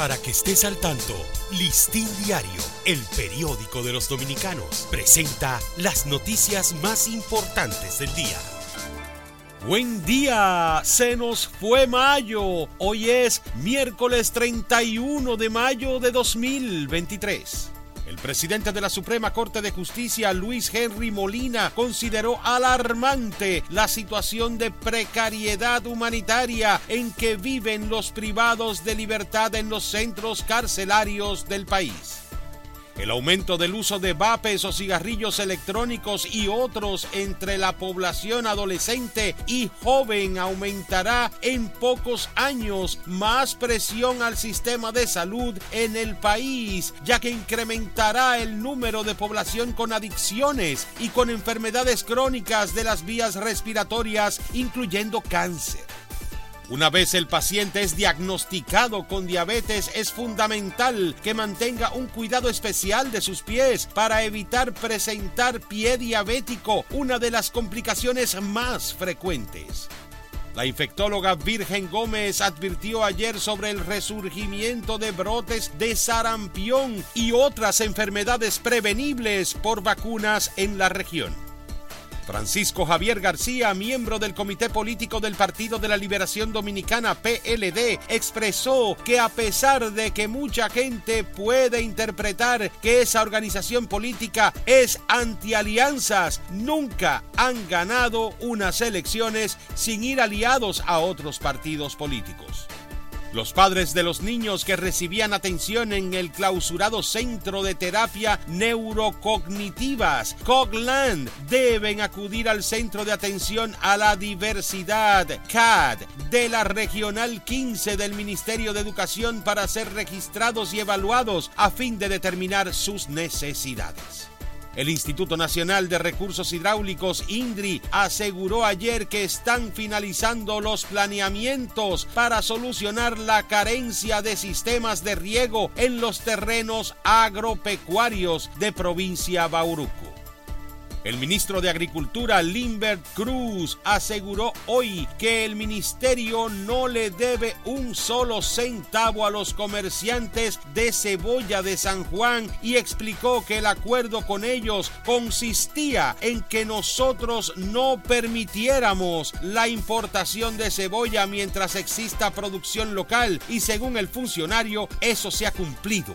Para que estés al tanto, Listín Diario, el periódico de los dominicanos, presenta las noticias más importantes del día. Buen día, se nos fue mayo. Hoy es miércoles 31 de mayo de 2023. El presidente de la Suprema Corte de Justicia, Luis Henry Molina, consideró alarmante la situación de precariedad humanitaria en que viven los privados de libertad en los centros carcelarios del país. El aumento del uso de vapes o cigarrillos electrónicos y otros entre la población adolescente y joven aumentará en pocos años más presión al sistema de salud en el país, ya que incrementará el número de población con adicciones y con enfermedades crónicas de las vías respiratorias, incluyendo cáncer. Una vez el paciente es diagnosticado con diabetes, es fundamental que mantenga un cuidado especial de sus pies para evitar presentar pie diabético, una de las complicaciones más frecuentes. La infectóloga Virgen Gómez advirtió ayer sobre el resurgimiento de brotes de sarampión y otras enfermedades prevenibles por vacunas en la región. Francisco Javier García, miembro del Comité Político del Partido de la Liberación Dominicana PLD, expresó que a pesar de que mucha gente puede interpretar que esa organización política es antialianzas, nunca han ganado unas elecciones sin ir aliados a otros partidos políticos. Los padres de los niños que recibían atención en el clausurado Centro de Terapia Neurocognitivas, COGLAND, deben acudir al Centro de Atención a la Diversidad, CAD, de la Regional 15 del Ministerio de Educación para ser registrados y evaluados a fin de determinar sus necesidades. El Instituto Nacional de Recursos Hidráulicos, INDRI, aseguró ayer que están finalizando los planeamientos para solucionar la carencia de sistemas de riego en los terrenos agropecuarios de provincia Bauruco. El ministro de Agricultura, Limbert Cruz, aseguró hoy que el ministerio no le debe un solo centavo a los comerciantes de cebolla de San Juan y explicó que el acuerdo con ellos consistía en que nosotros no permitiéramos la importación de cebolla mientras exista producción local y según el funcionario eso se ha cumplido